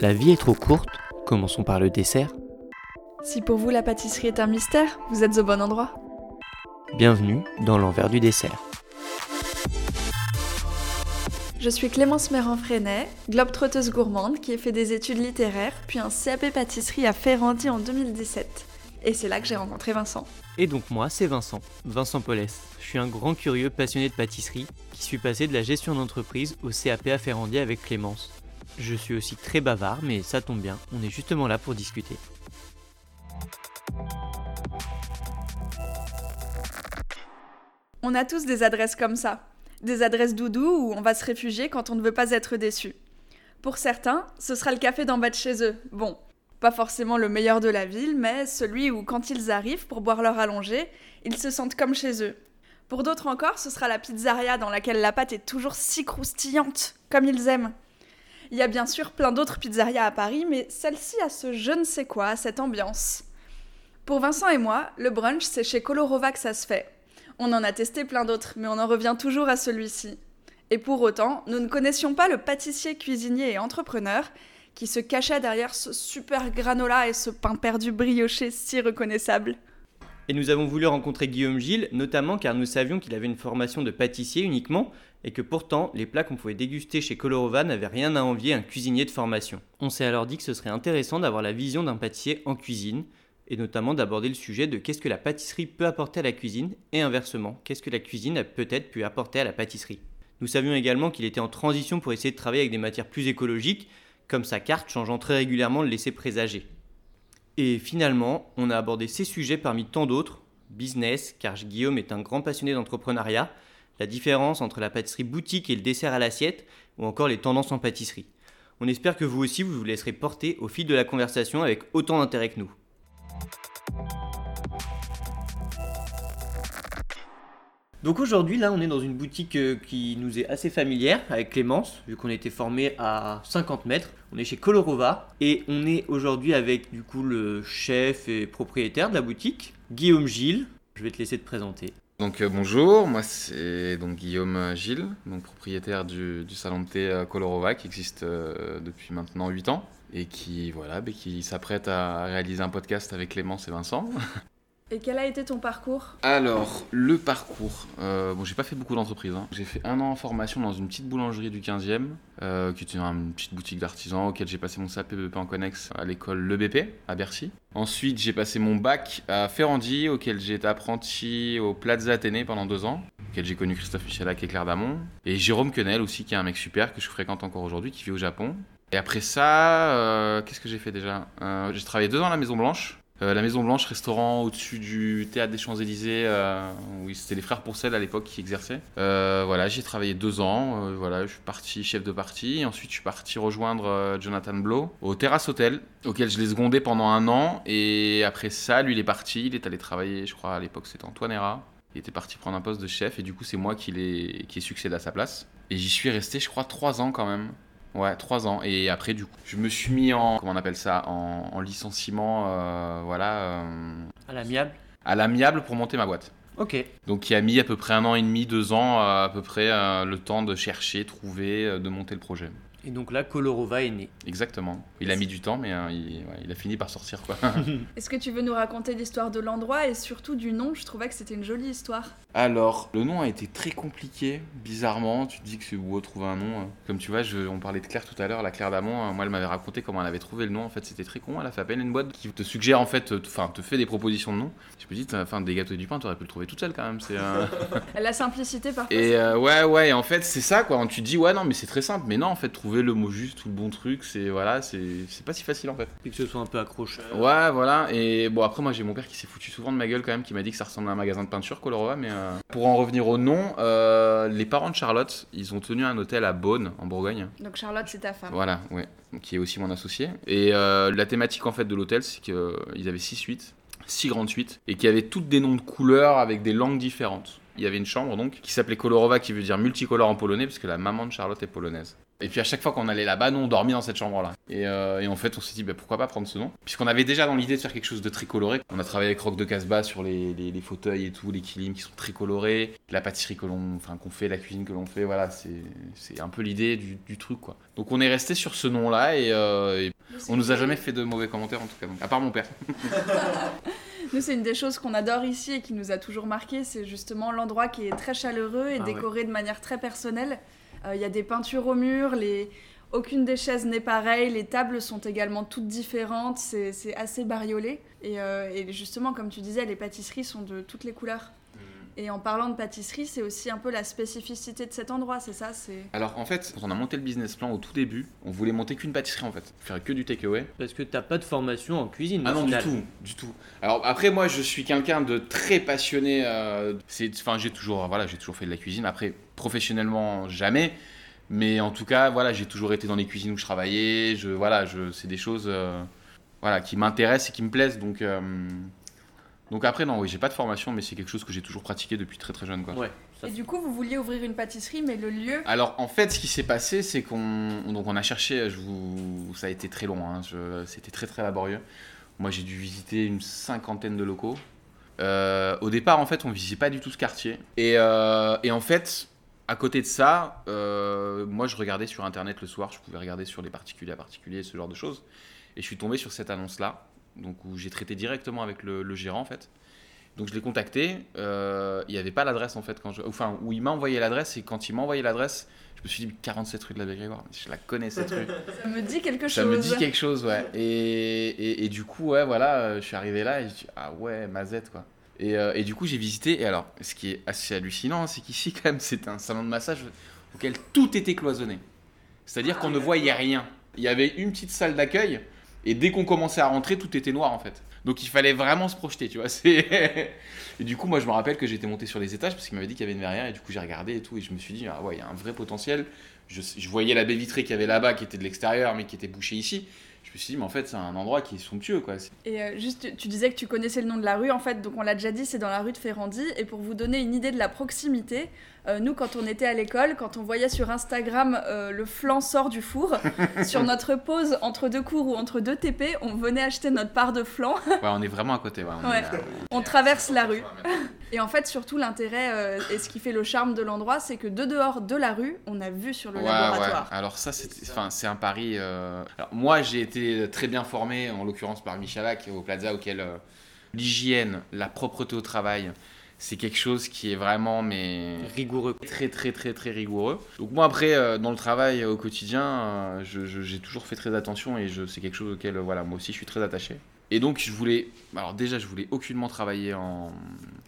La vie est trop courte, commençons par le dessert. Si pour vous la pâtisserie est un mystère, vous êtes au bon endroit. Bienvenue dans l'envers du dessert. Je suis Clémence Méran-Freinet, globe-trotteuse gourmande qui a fait des études littéraires, puis un CAP pâtisserie à Ferrandi en 2017. Et c'est là que j'ai rencontré Vincent. Et donc moi, c'est Vincent, Vincent Paulès. Je suis un grand curieux passionné de pâtisserie qui suis passé de la gestion d'entreprise au CAP à Ferrandi avec Clémence. Je suis aussi très bavard, mais ça tombe bien, on est justement là pour discuter. On a tous des adresses comme ça. Des adresses doudou où on va se réfugier quand on ne veut pas être déçu. Pour certains, ce sera le café d'en bas de chez eux. Bon, pas forcément le meilleur de la ville, mais celui où quand ils arrivent pour boire leur allongée, ils se sentent comme chez eux. Pour d'autres encore, ce sera la pizzeria dans laquelle la pâte est toujours si croustillante, comme ils aiment. Il y a bien sûr plein d'autres pizzerias à Paris, mais celle-ci a ce je ne sais quoi, cette ambiance. Pour Vincent et moi, le brunch, c'est chez Colorova que ça se fait. On en a testé plein d'autres, mais on en revient toujours à celui-ci. Et pour autant, nous ne connaissions pas le pâtissier, cuisinier et entrepreneur qui se cachait derrière ce super granola et ce pain perdu brioché si reconnaissable. Et nous avons voulu rencontrer Guillaume Gilles, notamment car nous savions qu'il avait une formation de pâtissier uniquement, et que pourtant, les plats qu'on pouvait déguster chez Colorova n'avaient rien à envier à un cuisinier de formation. On s'est alors dit que ce serait intéressant d'avoir la vision d'un pâtissier en cuisine, et notamment d'aborder le sujet de qu'est-ce que la pâtisserie peut apporter à la cuisine, et inversement, qu'est-ce que la cuisine a peut-être pu apporter à la pâtisserie. Nous savions également qu'il était en transition pour essayer de travailler avec des matières plus écologiques, comme sa carte changeant très régulièrement le laisser présager. Et finalement, on a abordé ces sujets parmi tant d'autres, business, car Guillaume est un grand passionné d'entrepreneuriat, la différence entre la pâtisserie boutique et le dessert à l'assiette, ou encore les tendances en pâtisserie. On espère que vous aussi vous vous laisserez porter au fil de la conversation avec autant d'intérêt que nous. Donc aujourd'hui, là, on est dans une boutique euh, qui nous est assez familière avec Clémence, vu qu'on était formé à 50 mètres. On est chez Colorova et on est aujourd'hui avec du coup le chef et propriétaire de la boutique, Guillaume Gilles. Je vais te laisser te présenter. Donc euh, bonjour, moi c'est donc Guillaume Gilles, donc propriétaire du, salon de thé euh, Colorova qui existe depuis maintenant 8 ans et qui voilà, bah, qui s'apprête à réaliser un podcast avec Clémence et Vincent. Et quel a été ton parcours Alors, le parcours. Euh, bon, j'ai pas fait beaucoup d'entreprises. hein. J'ai fait un an en formation dans une petite boulangerie du 15e, euh, qui était une petite boutique d'artisans auquel j'ai passé mon CAP BP en connexe à l'école Le BP à Bercy. Ensuite, j'ai passé mon bac à Ferrandi, auquel j'ai été apprenti au Plaza Athénée pendant deux ans, auquel j'ai connu Christophe Michelac et Claire Damon. Et Jérôme Quenel aussi, qui est un mec super que je fréquente encore aujourd'hui, qui vit au Japon. Et après ça, euh, qu'est-ce que j'ai fait déjà? J'ai travaillé deux ans à la Maison Blanche. Euh, la Maison Blanche, restaurant au-dessus du théâtre des Champs-Élysées, euh, oui, c'était les frères Pourcel à l'époque qui exerçaient. Euh, voilà, j'ai travaillé deux ans. euh, voilà, je suis parti chef de partie. Ensuite, je suis parti rejoindre Jonathan Blow au Terrace Hotel, auquel je l'ai secondé pendant un an. Et après ça, lui, il est parti. Il est allé travailler, je crois, à l'époque, c'était Antoine Herra. Il était parti prendre un poste de chef et du coup, c'est moi qui, l'ai- qui ai succédé à sa place. Et j'y suis resté, je crois, trois ans quand même. Ouais, trois ans. Et après, du coup, je me suis mis en, comment on appelle ça, en, en licenciement, euh, voilà, euh, À l'amiable à l'amiable pour monter ma boîte. Ok. Donc, qui a mis à peu près un an et demi, deux ans, euh, à peu près le temps de chercher, trouver, de monter le projet. Et donc là, Colorova est né. Exactement. Il a mis du temps, mais euh, il, ouais, il a fini par sortir, quoi. Est-ce que tu veux nous raconter l'histoire de l'endroit et surtout du nom? Je trouvais que c'était une jolie histoire. Alors, le nom a été très compliqué, bizarrement. Tu te dis que c'est beau trouver un nom. euh. Comme tu vois, je- on parlait de Claire tout à l'heure, la Claire d'Amont. euh, Moi, elle m'avait raconté comment elle avait trouvé le nom. En fait, c'était très con. Elle a fait appel à une boîte qui te suggère, en fait, enfin, te fait des propositions de nom. Je me dis, enfin, des gâteaux et du pain, t'aurais pu le trouver toute seule quand même. C'est. euh, La simplicité parfois. Et euh, ouais, ouais, et en fait, c'est ça, quoi. Tu te dis, ouais, non, mais c'est très simple. Mais non, en fait, trouver le mot juste ou le bon truc, c'est voilà, c'est c'est pas si facile, en fait. Et que ce soit un peu accrocheur. Ouais, voilà. Et bon, après, moi, j'ai mon père qui s'est foutu souvent de ma gueule quand même, qui m'a dit que ça ressemblait à un magasin de peinture, Colorova. Mais euh, pour en revenir au nom, euh, les parents de Charlotte, ils ont tenu un hôtel à Beaune, en Bourgogne. Donc Charlotte, c'est ta femme. Voilà, ouais. Qui est aussi mon associé. Et euh, la thématique, en fait, de l'hôtel, c'est qu'ils avaient six suites, six grandes suites, et qui avaient toutes des noms de couleurs avec des langues différentes. Il y avait une chambre donc qui s'appelait Kolorowa, qui veut dire multicolore en polonais, parce que la maman de Charlotte est polonaise. Et puis à chaque fois qu'on allait là-bas, nous on dormait dans cette chambre-là. Et, euh, et en fait, on s'est dit bah, pourquoi pas prendre ce nom? Puisqu'on avait déjà dans l'idée de faire quelque chose de très coloré. On a travaillé avec Rock de Casbah sur les, les- les fauteuils et tout, les kilims qui sont très colorés, la pâtisserie que l'on enfin, qu'on fait, la cuisine que l'on fait, voilà, c'est un peu l'idée du, du truc quoi. Donc on est resté sur ce nom-là et, euh, et on nous a jamais fait de mauvais commentaires en tout cas, donc, à part mon père. Nous, c'est une des choses qu'on adore ici et qui nous a toujours marqué, c'est justement l'endroit qui est très chaleureux et Ah ouais. décoré de manière très personnelle. Euh, Il y a des peintures au mur, aucune des chaises n'est pareille, les tables sont également toutes différentes, c'est assez bariolé. Euh, et justement, comme tu disais, les pâtisseries sont de toutes les couleurs. Et en parlant de pâtisserie, c'est aussi un peu la spécificité de cet endroit, c'est ça c'est... Alors en fait, quand on a monté le business plan au tout début, on voulait monter qu'une pâtisserie en fait, faire que du takeaway. Parce que t'as pas de formation en cuisine. Ah non, du final. tout, du tout. Alors après, moi, je suis quelqu'un de très passionné. euh, c'est, enfin, j'ai toujours, voilà, j'ai toujours fait de la cuisine. Après, professionnellement, jamais. Mais en tout cas, voilà, j'ai toujours été dans les cuisines où je travaillais. Je, voilà, je, c'est des choses, euh, voilà, qui m'intéressent et qui me plaisent. Donc, euh, donc après, non, oui, j'ai pas de formation, mais c'est quelque chose que j'ai toujours pratiqué depuis très très jeune, quoi. Ouais. Et du coup, vous vouliez ouvrir une pâtisserie, mais le lieu... Alors en fait, ce qui s'est passé, c'est qu'on donc on a cherché. Je vous, ça a été très long. hein, je- C'était très très laborieux. Moi, j'ai dû visiter une cinquantaine de locaux. Euh, au départ, en fait, on visitait pas du tout ce quartier. Et, euh, et en fait, à côté de ça, euh, moi, je regardais sur Internet le soir. Je pouvais regarder sur les particuliers à particuliers, ce genre de choses. Et je suis tombé sur cette annonce-là, donc où j'ai traité directement avec le, le gérant, en fait. Donc je l'ai contacté. euh, il n'y avait pas l'adresse en fait quand je, enfin où il m'a envoyé l'adresse et quand il m'a envoyé l'adresse, je me suis dit 47 rue de la Grégoire. Je la connais cette rue. Ça me dit quelque Ça chose. me dit quelque chose, ouais. Et, et, et du coup, ouais, voilà, euh, je suis arrivé là et je dis ah ouais, Mazette quoi. Et, euh, et du coup, j'ai visité. Et alors, ce qui est assez hallucinant, c'est qu'ici, quand même, c'est un salon de massage auquel tout était cloisonné. C'est-à-dire qu'on ne voyait rien. Il y avait une petite salle d'accueil, et dès qu'on commençait à rentrer, tout était noir en fait. Donc il fallait vraiment se projeter, tu vois. et du coup, moi, je me rappelle que j'étais monté sur les étages parce qu'il m'avait dit qu'il y avait une verrière, et du coup, j'ai regardé et tout, et je me suis dit, ah ouais, il y a un vrai potentiel. Je, voyais la baie vitrée qu'il y avait là-bas, qui était de l'extérieur, mais qui était bouchée ici. Je me suis dit, mais en fait, c'est un endroit qui est somptueux, quoi. Et euh, juste, tu disais que tu connaissais le nom de la rue, en fait, donc on l'a déjà dit, c'est dans la rue de Ferrandi. Et pour vous donner une idée de la proximité, euh, nous, quand on était à l'école, quand on voyait sur Instagram euh, le flan sort du four, sur notre pause entre deux cours ou entre deux TP, on venait acheter notre part de flan. Ouais, on est vraiment à côté, ouais. On Ouais. euh, On traverse la rue. Et en fait, surtout, l'intérêt euh, et ce qui fait le charme de l'endroit, c'est que de dehors de la rue, on a vu sur le Ouais, laboratoire. ouais. Alors ça, c'est, un pari. Alors moi, j'ai été très bien formé, en l'occurrence par Michalak au Plaza, auquel l'hygiène, la propreté au travail, c'est quelque chose qui est vraiment mais Rigoureux. très très très très rigoureux. Donc moi après euh, dans le travail euh, au quotidien, euh, j'ai toujours fait très attention et je, c'est quelque chose auquel euh, voilà moi aussi je suis très attaché. Et donc je voulais, alors déjà je voulais aucunement travailler en,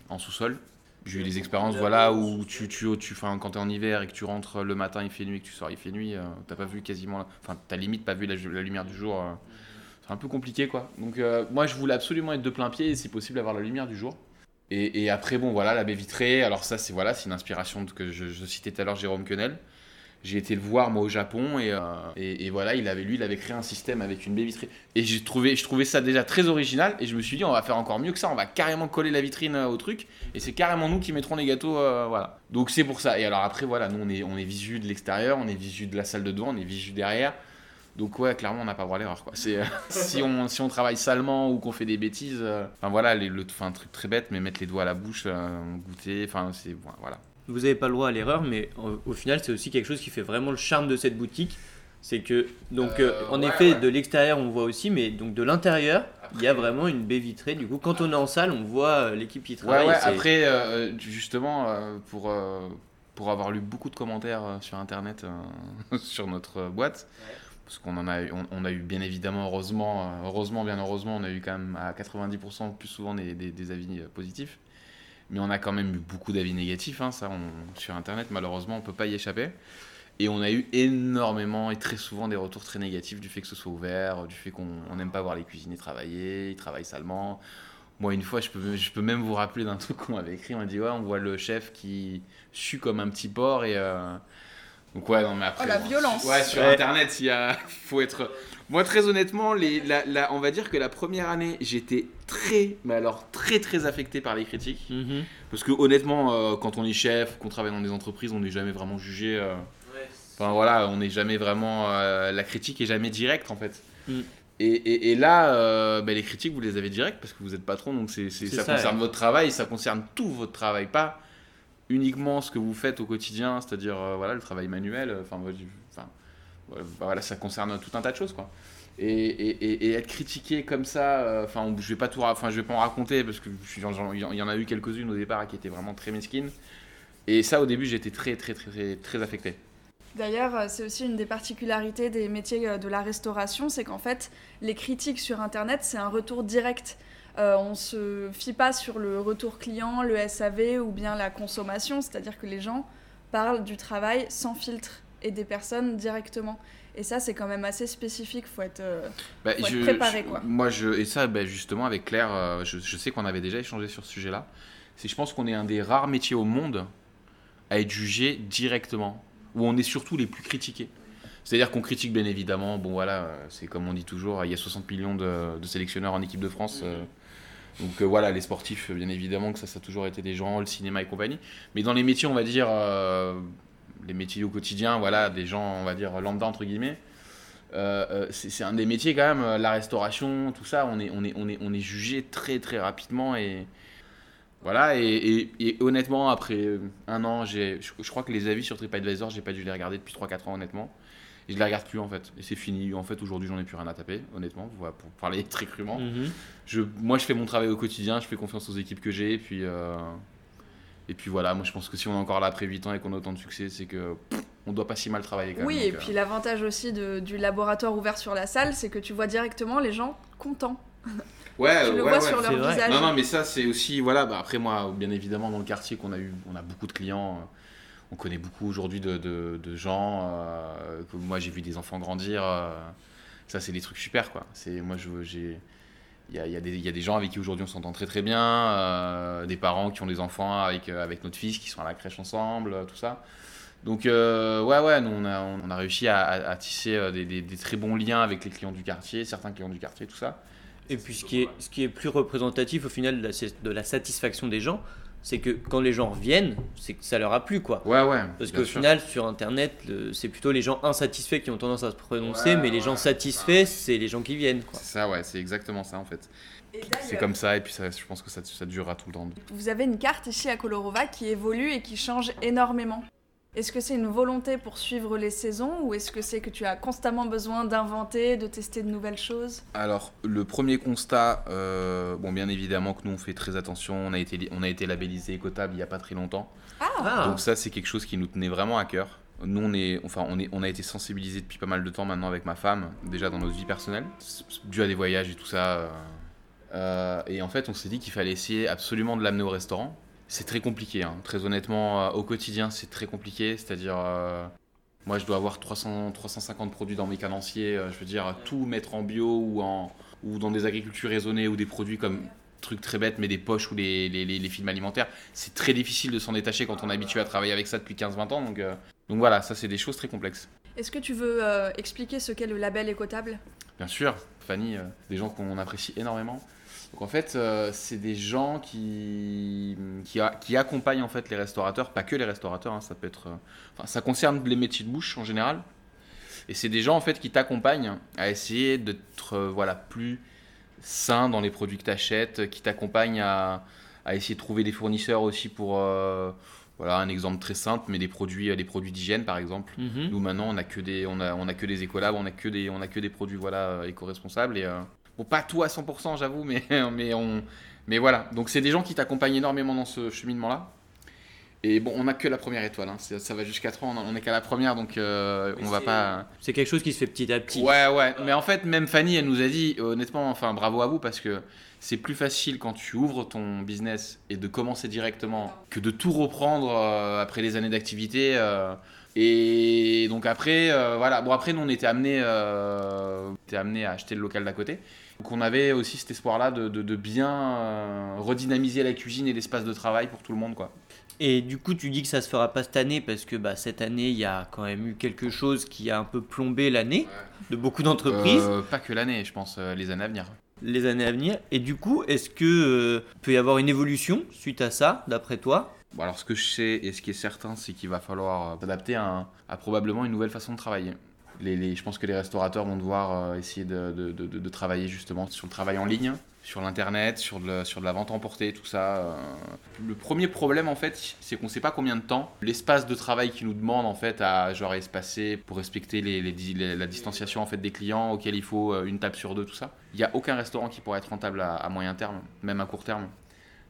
en sous-sol. J'ai eu des expériences voilà où tu tu tu enfin quand t'es en hiver et que tu rentres le matin il fait nuit et que tu sors il fait nuit, t'as pas vu quasiment, enfin t'as limite pas vu la, la lumière du jour. euh, c'est un peu compliqué quoi. Donc moi je voulais absolument être de plein pied et si possible avoir la lumière du jour. Et, après, bon, voilà, la baie vitrée. Alors, ça, c'est voilà, une inspiration que je, citais tout à l'heure, Jérôme Quenel. J'ai été le voir, moi, au Japon. Et, euh, et, et voilà, il avait, lui, il avait créé un système avec une baie vitrée. Et j'ai trouvé, je trouvais ça déjà très original. Et je me suis dit, on va faire encore mieux que ça. On va carrément coller la vitrine euh, au truc. Et c'est carrément nous qui mettrons les gâteaux. euh, voilà. Donc, c'est pour ça. Et alors, après, voilà, nous, on est, on est visu de l'extérieur, on est visu de la salle de devant, on est visu derrière. Donc ouais, clairement, on n'a pas droit à l'erreur. Quoi. C'est, euh, si, on, si on travaille salement ou qu'on fait des bêtises, euh, enfin voilà, les, le, un truc très bête, mais mettre les doigts à la bouche, euh, goûter, enfin c'est voilà. Vous n'avez pas le droit à l'erreur, mais au, au final, c'est aussi quelque chose qui fait vraiment le charme de cette boutique. C'est que, donc, Euh, euh, en ouais, effet, ouais. de l'extérieur, on voit aussi, mais donc de l'intérieur, il y a vraiment une baie vitrée. Du coup, quand on est en salle, on voit euh, l'équipe qui travaille. ouais, c'est- après, euh, justement, euh, pour, euh, pour avoir lu beaucoup de commentaires euh, sur internet euh, sur notre boîte, parce qu'on en a, eu- on, a eu bien évidemment, heureusement, heureusement, bien heureusement, on a eu quand même à 90% plus souvent des, avis euh, positifs. Mais on a quand même eu beaucoup d'avis négatifs, hein, ça, sur internet, malheureusement, on peut pas y échapper. Et on a eu énormément et très souvent des retours très négatifs du fait que ce soit ouvert, du fait qu'on on n'aime pas voir les cuisiniers travailler, ils travaillent salement. Moi, une fois, je peux, je peux même vous rappeler d'un truc qu'on avait écrit. On a dit, ouais, on voit le chef qui sue comme un petit porc. Et, euh, Donc, ouais, non, mais après. Oh, la bon, violence. Ouais, sur Ouais. Internet, il y a... faut être. Moi, très honnêtement, les, la, la- on va dire que la première année, j'étais très, mais alors très, très affecté par les critiques. Mhm. Parce que, honnêtement, euh, quand on est chef, qu'on travaille dans des entreprises, on n'est jamais vraiment jugé. euh, Enfin voilà, on n'est jamais vraiment. euh, la critique est jamais directe en fait. Mm. Et, et- et là, euh, bah, les critiques, vous les avez directes parce que vous êtes patron, donc C'est ça, ça, concerne ouais. votre travail, ça concerne tout votre travail, pas uniquement ce que vous faites au quotidien, c'est-à-dire euh, voilà, le travail manuel. euh, Enfin, voilà, ça concerne tout un tas de choses quoi. Et, être critiqué comme ça, euh, enfin, je vais pas tout, enfin, je vais pas en raconter parce que il y en a eu quelques-unes au départ qui étaient vraiment très mesquines. Et ça, au début, j'étais très, très, très, très, très. D'ailleurs, c'est aussi une des particularités des métiers de la restauration, c'est qu'en fait, les critiques sur Internet, c'est un retour direct. Euh, on se fie pas sur le retour client, le SAV ou bien la consommation, c'est-à-dire que les gens parlent du travail sans filtre et des personnes directement. Et ça, c'est quand même assez spécifique, faut être... euh, Bah, Faut être préparé, je- quoi. Moi, je, et ça, bah, justement, avec Claire, euh, je, je sais qu'on avait déjà échangé sur ce sujet-là. C'est, je pense qu'on est un des rares métiers au monde à être jugé directement, où on est surtout les plus critiqués. C'est-à-dire qu'on critique bien évidemment, bon voilà, c'est comme on dit toujours, il y a 60 millions de, de sélectionneurs en équipe de France. euh, donc euh, voilà, les sportifs, bien évidemment que ça, ça a toujours été des gens, le cinéma et compagnie. Mais dans les métiers, on va dire, euh, les métiers au quotidien, voilà, des gens, on va dire, lambda entre guillemets, euh, euh, c'est un des métiers quand même, euh, la restauration, tout ça, on est, on est, on est, jugé très très rapidement et voilà. Et, honnêtement, après euh, un an, je crois que les avis sur TripAdvisor, j'ai pas dû les regarder depuis 3-4 ans honnêtement. Et je les regarde plus en fait. Et c'est fini. En fait, aujourd'hui, j'en ai plus rien à taper, honnêtement, pour parler très crûment. Mhm. Je, moi, je fais mon travail au quotidien, je fais confiance aux équipes que j'ai, et puis, euh, et puis voilà. Moi, je pense que si on est encore là après 8 ans et qu'on a autant de succès, c'est que pff, on doit pas si mal travailler quand Oui, même. et euh, puis l'avantage aussi de- du laboratoire ouvert sur la salle, c'est que tu vois directement les gens contents. ouais, tu le ouais, vois ouais. sur leur vrai. visage. Non, non, mais ça, c'est aussi, voilà, bah, après moi, bien évidemment, dans le quartier qu'on a eu, on a beaucoup de clients. euh, on connaît beaucoup aujourd'hui de, de- gens. euh, que moi, j'ai vu des enfants grandir. euh, ça, c'est des trucs super, quoi. C'est, moi, j'ai, il y a, y a des- gens avec qui aujourd'hui on s'entend très très bien. euh, des parents qui ont des enfants avec, euh, avec notre fils, qui sont à la crèche ensemble, tout ça. Donc, ouais, ouais, nous, on a, on a réussi à, tisser des, des- très bons liens avec les clients du quartier, certains clients du quartier, tout ça. Et puis ce qui, est, ce qui est plus représentatif au final de de la satisfaction des gens, c'est que quand les gens reviennent, c'est que ça leur a plu quoi. Ouais, ouais. Parce qu'au final, sur Internet, le- c'est plutôt les gens insatisfaits qui ont tendance à se prononcer, Ouais, mais les gens ouais, satisfaits, c'est les gens qui viennent. Quoi. C'est ça, ouais, c'est exactement ça en fait. C'est comme ça, et puis ça, je pense que ça, ça durera tout le temps. Vous avez une carte ici à Colorova qui évolue et qui change énormément. Est-ce que c'est une volonté pour suivre les saisons ou est-ce que c'est que tu as constamment besoin d'inventer, de tester de nouvelles choses? Alors, le premier constat, euh, bon, bien évidemment que nous on fait très attention, on a été, on a été labellisé écotable il n'y a pas très longtemps. Ah, Donc, ça, c'est quelque chose qui nous tenait vraiment à cœur. Nous, on, est, enfin, on, est, on a été sensibilisés depuis pas mal de temps maintenant avec ma femme, déjà dans notre vie personnelle, dû à des voyages et tout ça. euh, euh, et en fait, on s'est dit qu'il fallait essayer absolument de l'amener au restaurant. C'est très compliqué, hein. très honnêtement, euh, au quotidien, c'est très compliqué. C'est-à-dire, euh, moi, je dois avoir 300, 350 produits dans mes cadenciers. euh, je veux dire, tout mettre en bio ou, en, ou dans des agricultures raisonnées ou des produits comme trucs très bêtes, mais des poches ou les, films alimentaires. C'est très difficile de s'en détacher quand on est habitué à travailler avec ça depuis 15-20 ans. Donc, voilà, ça, c'est des choses très complexes. Est-ce que tu veux expliquer ce qu'est le label écotable? Bien sûr, Fanny, euh, des gens qu'on apprécie énormément. Donc en fait, euh, c'est des gens qui, qui, accompagnent en fait les restaurateurs, pas que les restaurateurs, hein, ça peut être, euh, ça concerne les métiers de bouche en général. Et c'est des gens en fait qui t'accompagnent à essayer d'être voilà plus sain dans les produits que tu achètes, qui t'accompagnent à, à essayer de trouver des fournisseurs aussi pour voilà un exemple très simple, mais des produits, des produits d'hygiène par exemple. mhm. Nous maintenant on a que des on a, on a que des écolabs, on a que des on a que des produits voilà euh, éco-responsables et euh, bon pas tout à 100% j'avoue mais mais on mais voilà. Donc c'est des gens qui t'accompagnent énormément dans ce cheminement là. Et bon, on a que la première étoile, hein. Ça va jusqu'à 3, on en- on est qu'à la première donc euh, on va pas C'est quelque chose qui se fait petit à petit. Ouais, ouais. Mais en fait, même Fanny, elle nous a dit, honnêtement, enfin, bravo à vous parce que c'est plus facile quand tu ouvres ton business et de commencer directement que de tout reprendre euh, après des années d'activité. euh. et donc après, euh, voilà. Bon, après, nous, on était amenés amenés à acheter le local d'à côté. Donc on avait aussi cet espoir-là de, de- de bien redynamiser la cuisine et l'espace de travail pour tout le monde, quoi. Et du coup, tu dis que ça se fera pas cette année parce que bah, cette année, il y a quand même eu quelque chose qui a un peu plombé l'année de beaucoup d'entreprises. Pas que l'année, je pense, les années à venir. Les années à venir. Et du coup, est-ce que euh, peut y avoir une évolution suite à ça, d'après toi? Bon, alors ce que je sais et ce qui est certain, c'est qu'il va falloir euh, s'adapter à, à probablement une nouvelle façon de travailler. Les, je pense que les restaurateurs vont devoir euh, essayer de- de travailler justement sur le travail en ligne, sur l'internet, sur, de- la vente emportée, tout ça. euh. Le premier problème en fait, c'est qu'on ne sait pas combien de temps l'espace de travail qu'ils nous demandent en fait à genre espacer pour respecter la distanciation en fait des clients auxquels il faut euh, une table sur deux, tout ça. Il n'y a aucun restaurant qui pourrait être rentable à, moyen terme, même à court terme.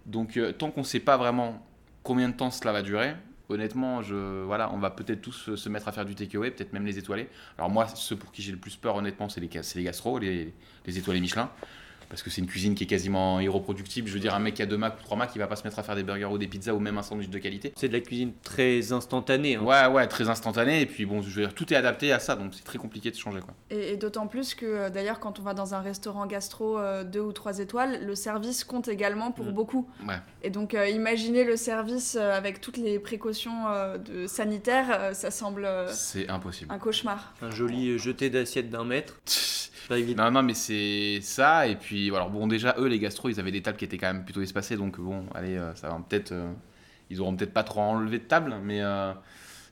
Donc euh, tant qu'on ne sait pas vraiment combien de temps cela va durer, honnêtement, voilà, on va peut-être tous se mettre à faire du takeaway, peut-être même les étoilés. Alors moi, ceux pour qui j'ai le plus peur, honnêtement, c'est les, ga- c'est les gastros, les, les étoilés Michelin. Parce que c'est une cuisine qui est quasiment irreproductible. Je veux dire, un mec qui a deux Mac ou trois Mac, il va pas se mettre à faire des burgers ou des pizzas ou même un sandwich de qualité. C'est de la cuisine très instantanée. hein. Ouais, ouais, très instantané. Et puis bon, je veux dire, tout est adapté à ça, donc c'est très compliqué de changer quoi. Et, et d'autant plus que euh, d'ailleurs, quand on va dans un restaurant gastro 2 ou 3 étoiles, le service compte également pour Mm. beaucoup. Ouais. Et donc, euh, imaginez le service euh, avec toutes les précautions euh, de sanitaires, euh, ça semble euh, C'est impossible. un cauchemar. Un joli euh, jeté d'assiette d'un mètre. Pas évident. Non, non, mais c'est ça. Et puis, alors bon, déjà, eux, les gastro, ils avaient des tables qui étaient quand même plutôt espacées. Donc, bon, allez, euh, ça va peut-être. euh, ils auront peut-être pas trop enlevé de table. Mais, euh,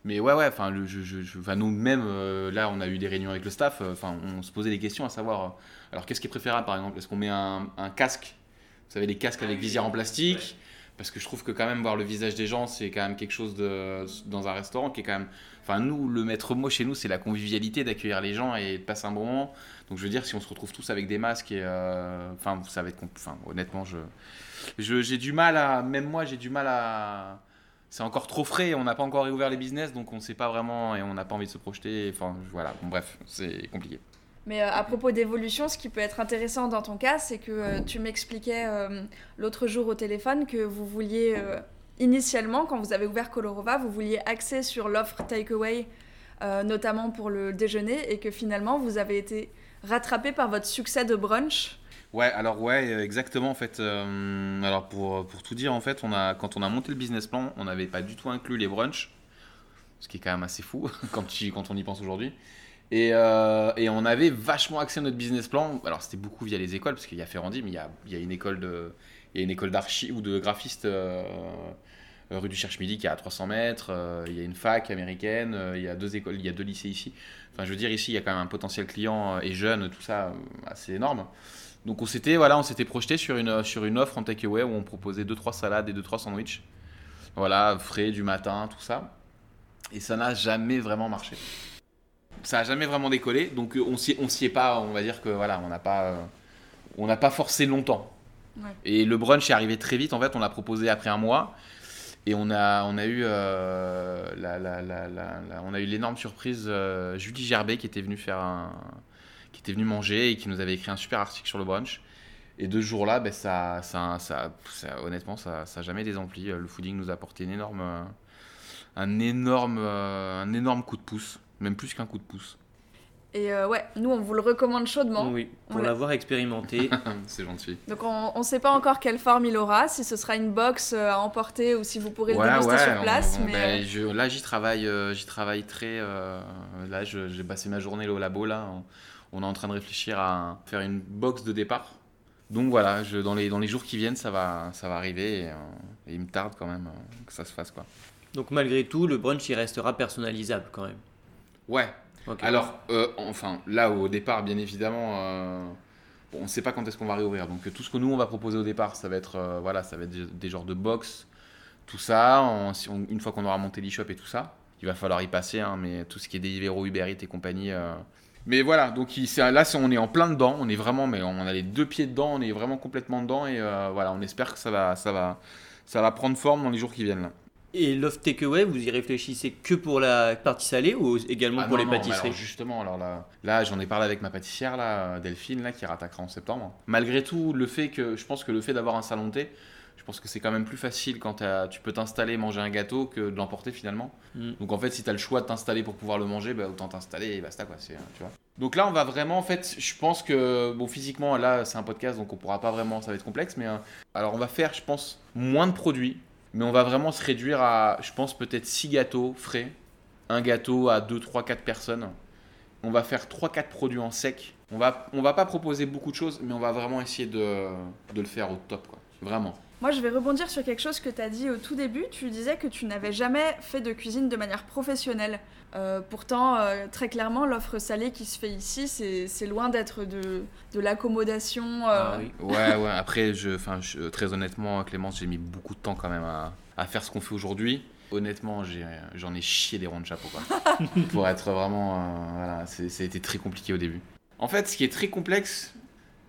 mais ouais, ouais, enfin, je, je, je- nous-mêmes, euh, là, on a eu des réunions avec le staff. Enfin, on se posait des questions à savoir. alors, qu'est-ce qui est préférable, par exemple? Est-ce qu'on met un, un casque? Vous savez, les casques avec visière en plastique? Parce que je trouve que quand même voir le visage des gens, c'est quand même quelque chose dans un restaurant qui est quand même... Enfin, nous, le maître mot chez nous, c'est la convivialité d'accueillir les gens et de passer un bon moment. Donc je veux dire, si on se retrouve tous avec des masques, et, euh, enfin, ça va être... Enfin, honnêtement, je- j'ai du mal à... Même moi, j'ai du mal à... C'est encore trop frais, on n'a pas encore réouvert les business, donc on ne sait pas vraiment et on n'a pas envie de se projeter. Enfin, voilà, bon, bref, c'est compliqué. Mais euh, à propos d'évolution, ce qui peut être intéressant dans ton cas, c'est que euh, tu m'expliquais euh, l'autre jour au téléphone que vous vouliez, initialement, quand vous avez ouvert Colorova, vous vouliez axer sur l'offre takeaway, notamment pour le déjeuner, et que finalement, vous avez été rattrapé par votre succès de brunch. Ouais, alors ouais, exactement en fait. alors pour, pour tout dire en fait, quand on a monté le business plan, on n'avait pas du tout inclus les brunchs, ce qui est quand même assez fou quand on y pense aujourd'hui. Et, euh, et on avait vachement axé notre business plan. Alors c'était beaucoup via les écoles parce qu'il y a Ferrandi, mais il y a, une école de, il y a une école d'archi ou de graphiste euh, rue du Cherche-Midi qui est à 300 mètres. euh, il y a une fac américaine. il y a deux écoles, il y a deux lycées ici. Enfin, je veux dire ici, il y a quand même un potentiel client et jeune, tout ça, assez énorme. Donc on s'était voilà, projeté sur une sur une offre en takeaway où on proposait deux trois salades et deux trois sandwichs. Voilà, frais du matin, tout ça. Et ça n'a jamais vraiment marché. Ça n'a jamais vraiment décollé, donc euh, on s'y on s'y est pas, on va dire que voilà, on n'a pas euh, on n'a pas forcé longtemps. Ouais. Et le brunch est arrivé très vite en fait, on l'a proposé après un mois. Et on a, on a eu, euh, la, la- la- la- la- on a eu l'énorme surprise euh, Julie Gerbet qui était venue faire un, qui était venue manger et qui nous avait écrit un super article sur le brunch. Et de ce jour-là, ben, ça, ça, ça, ça- honnêtement, ça n'a jamais désempli. Le fooding nous a apporté une énorme, un, énorme, un énorme coup de pouce, même plus qu'un coup de pouce. Et euh, ouais, nous, on vous le recommande chaudement. Oui, pour l'a- l'avoir expérimenté. C'est gentil. Donc on ne sait pas encore quelle forme il aura, si ce sera une box euh, à emporter ou si vous pourrez le déguster sur on- place. on- mais ben, euh, je- là, j'y travaille, euh, j'y travaille très. euh, là, j'ai passé ma journée là, au labo. Là, on, on est en train de réfléchir à faire une box de départ. Donc voilà, je, dans, les, dans les jours qui viennent, ça va, ça va arriver. Et, euh, et il me tarde quand même euh, que ça se fasse. Quoi. Donc malgré tout, le brunch il restera personnalisable quand même. Ouais. Alors, euh, enfin, là au départ, bien évidemment, euh, bon, on ne sait pas quand est-ce qu'on va réouvrir. Donc, tout ce que nous on va proposer au départ, ça va être, euh, voilà, ça va être des, des genres de box, tout ça. On- si on- une fois qu'on aura monté l'e-shop et tout ça, il va falloir y passer, hein, mais tout ce qui est Deliveroo, Uber Eats et compagnie. Mais voilà, donc il- là, on est en plein dedans. On est vraiment, mais on a les deux pieds dedans. On est vraiment complètement dedans et voilà, on espère que ça va, ça va, ça va prendre forme dans les jours qui viennent. Là. Et l'offre takeaway, vous y réfléchissez que pour la partie salée ou également Ah pour non, les non, pâtisseries alors justement, alors là, là j'en ai parlé avec ma pâtissière, là, Delphine, là, qui rattaquera en septembre. Malgré tout, le fait que, je pense que le fait d'avoir un salon de thé, je pense que c'est quand même plus facile quand tu peux t'installer, manger un gâteau que de l'emporter finalement. Mm. Donc en fait, si tu as le choix de t'installer pour pouvoir le manger, bah, autant t'installer et basta quoi. Tu vois. Donc là, on va vraiment, en fait, je pense que, bon, physiquement, là, c'est un podcast, donc on pourra pas vraiment, ça va être complexe, mais euh, alors on va faire, je pense, moins de produits, mais on va vraiment se réduire à, je pense, peut-être 6 gâteaux frais, un gâteau à 2, 3, 4 personnes. On va faire 3-4 produits en sec On va, on va pas proposer beaucoup de choses, mais on va vraiment essayer de, de le faire au top, quoi. Vraiment. Moi, je vais rebondir sur quelque chose que tu as dit au tout début. Tu disais que tu n'avais jamais fait de cuisine de manière professionnelle. Euh, pourtant, euh, très clairement, l'offre salée qui se fait ici, c'est loin d'être de, de l'accommodation. euh, Ah oui. Ouais, ouais. Après, je, enfin, je- très honnêtement, Clémence, j'ai mis beaucoup de temps quand même à, à faire ce qu'on fait aujourd'hui. Honnêtement, j'en ai, chié des ronds de chapeau, quoi. Pour être vraiment. euh, voilà, ça a été très compliqué au début. En fait, ce qui est très complexe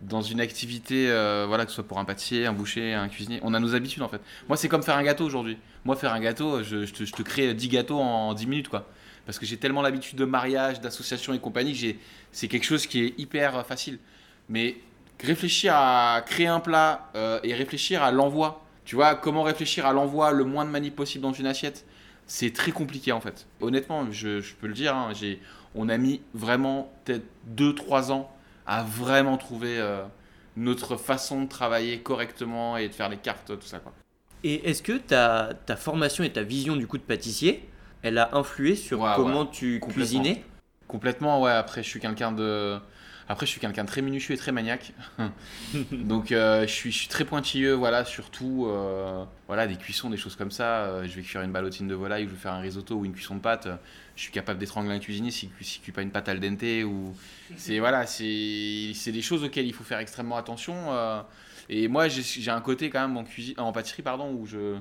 dans une activité, euh, voilà, que ce soit pour un pâtissier, un boucher, un cuisinier, on a nos habitudes en fait. Moi, c'est comme faire un gâteau aujourd'hui. Moi, faire un gâteau, je, te, crée 10 gâteaux en 10 minutes, quoi. Parce que j'ai tellement l'habitude de mariage, d'association et compagnie, que c'est quelque chose qui est hyper euh, facile. Mais réfléchir à créer un plat euh, et réfléchir à l'envoi, tu vois, comment réfléchir à l'envoi le moins de manip possible dans une assiette, c'est très compliqué en fait. Honnêtement, je, peux le dire, hein, on a mis vraiment peut-être 2-3 ans à vraiment trouver euh, notre façon de travailler correctement et de faire les cartes, tout ça quoi. Et est-ce que ta, ta formation et ta vision du coup de pâtissier, elle a influé sur Ouais, comment ouais. tu Complètement. cuisinais? Complètement, ouais. Après, je suis quelqu'un de. Après, je suis quelqu'un de très minutieux et très maniaque. Donc, euh, je, suis, je suis très pointilleux, voilà, surtout, euh, voilà, des cuissons, des choses comme ça. Je vais cuire une ballotine de volaille, ou je vais faire un risotto ou une cuisson de pâte. Je suis capable d'étrangler un cuisinier s'il ne cuit pas une pâte al dente. Ou... C'est voilà, c'est c'est des choses auxquelles il faut faire extrêmement attention. euh, et moi, j'ai un côté quand même en, cuisine, en pâtisserie, pardon, où je.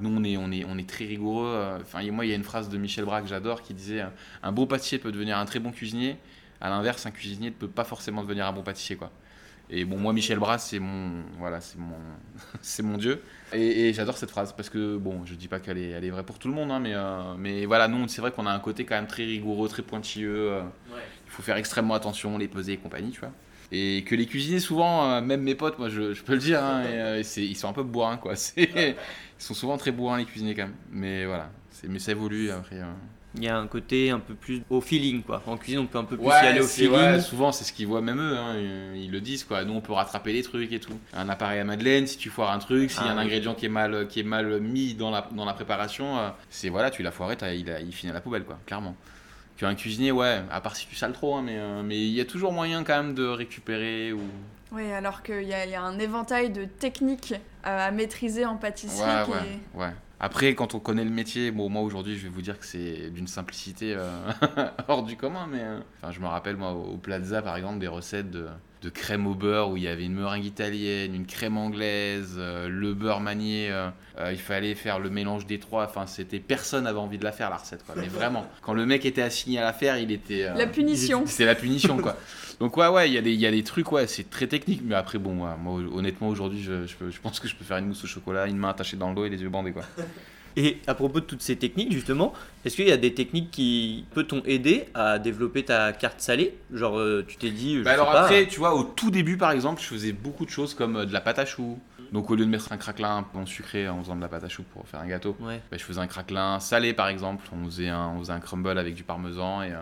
Nous, on est, on est, on est très rigoureux. euh, Enfin, moi, il y a une phrase de Michel Braque que j'adore qui disait euh, Un bon pâtissier peut devenir un très bon cuisinier. À l'inverse, un cuisinier ne peut pas forcément devenir un bon pâtissier, quoi. Et bon, moi, Michel Braque, c'est mon, voilà, c'est mon, c'est mon dieu. Et, et j'adore cette phrase parce que bon, je dis pas qu'elle est, elle est vraie pour tout le monde, hein, mais, euh, mais voilà, nous, c'est vrai qu'on a un côté quand même très rigoureux, très pointilleux. euh, il faut faire extrêmement attention, les peser et compagnie, tu vois. Et que les cuisiniers, souvent, euh, même mes potes, moi je, je peux le dire, hein, et, ils sont un peu bourrins, quoi. C'est- Ils sont souvent très bourrins, les cuisiniers, quand même. Mais voilà, c'est- mais ça évolue après. Il y a un côté un peu plus au feeling quoi. En cuisine, on peut un peu plus y aller au feeling. ouais, souvent c'est ce qu'ils voient même eux, hein, ils, ils le disent quoi. Nous on peut rattraper les trucs et tout. Un appareil à madeleine, si tu foires un truc, s'il y a Ah un oui. ingrédient qui est mal, qui est mal mis dans la, dans la préparation, euh, c'est voilà, tu l'as foiré, il, a- il finit à la poubelle quoi, clairement. Tu as un cuisinier, ouais, à part si tu sales trop, hein, mais euh, mais il y a toujours moyen quand même de récupérer ou. Oui, alors qu'il y, y a un éventail de techniques euh, à maîtriser en pâtisserie Ouais, qui ouais, est- ouais. Après, quand on connaît le métier, bon, moi aujourd'hui, je vais vous dire que c'est d'une simplicité euh, hors du commun, mais euh, enfin, je me rappelle, moi, au au Plaza, par exemple, des recettes de, de crème au beurre où il y avait une meringue italienne, une crème anglaise, euh, le beurre manié, euh, euh, il fallait faire le mélange des trois, enfin, c'était personne n'avait envie de la faire, la recette, quoi. Mais vraiment, quand le mec était assigné à la faire, il était. La punition. c'est la punition, quoi. Donc, ouais, ouais, il y, a des- il y a des trucs, ouais, c'est très technique, mais après, bon, ouais, moi, honnêtement, aujourd'hui, je, je, je pense que je peux faire une mousse au chocolat, une main attachée dans le dos et les yeux bandés, quoi. Et à propos de toutes ces techniques, justement, est-ce qu'il y a des techniques qui peut t'ont aidé à développer ta carte salée? Genre, euh, tu t'es dit. je Bah sais alors pas, après, tu vois, au tout début, par exemple, je faisais beaucoup de choses comme euh, de la pâte à choux. Donc, au lieu de mettre un craquelin un peu en sucré en faisant de la pâte à choux pour faire un gâteau, Ouais. bah, je faisais un craquelin salé, par exemple. On faisait un, on faisait un crumble avec du parmesan et... euh,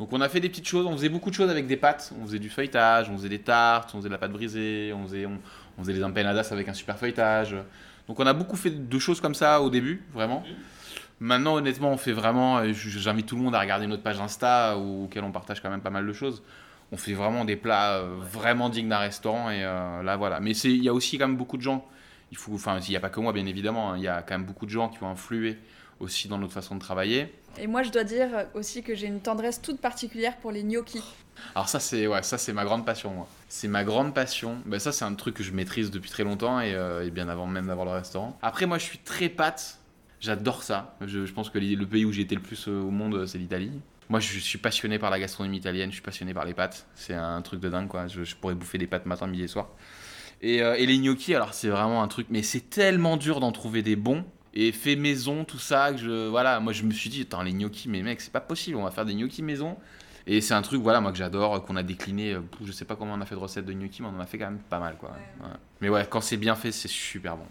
Donc on a fait des petites choses, on faisait beaucoup de choses avec des pâtes, on faisait du feuilletage, on faisait des tartes, on faisait de la pâte brisée, on faisait, on, on faisait des empanadas avec un super feuilletage. Donc on a beaucoup fait de choses comme ça au début, vraiment. Maintenant honnêtement on fait vraiment, j- j'invite tout le monde à regarder notre page Insta où- auquel on partage quand même pas mal de choses. On fait vraiment des plats euh, vraiment dignes d'un restaurant et euh, là voilà. Mais il y a aussi quand même beaucoup de gens, il faut, enfin il n'y a pas que moi bien évidemment, hein, il y a quand même beaucoup de gens qui ont influé aussi dans notre façon de travailler. Et moi, je dois dire aussi que j'ai une tendresse toute particulière pour les gnocchis. Alors ça c'est ouais, ça c'est ma grande passion moi. C'est ma grande passion. Ben, ça c'est un truc que je maîtrise depuis très longtemps et, euh, bien avant même d'avoir le restaurant. Après moi je suis très pâte. J'adore ça. Je, pense que le pays où j'ai été le plus euh, au monde c'est l'Italie. Moi je suis passionné par la gastronomie italienne. Je suis passionné par les pâtes. C'est un truc de dingue quoi. Je, je pourrais bouffer des pâtes matin, midi et soir. Et, euh, et les gnocchis alors c'est vraiment un truc. Mais c'est tellement dur d'en trouver des bons. Et fait maison, tout ça, que je, voilà, moi je me suis dit, attends, les gnocchis, mais mec, c'est pas possible, on va faire des gnocchis maison. Et c'est un truc, voilà, moi que j'adore, qu'on a décliné. euh, Je sais pas comment on a fait de recettes de gnocchi, mais on en a fait quand même pas mal, quoi. Ouais. Mais ouais, quand c'est bien fait, c'est super bon.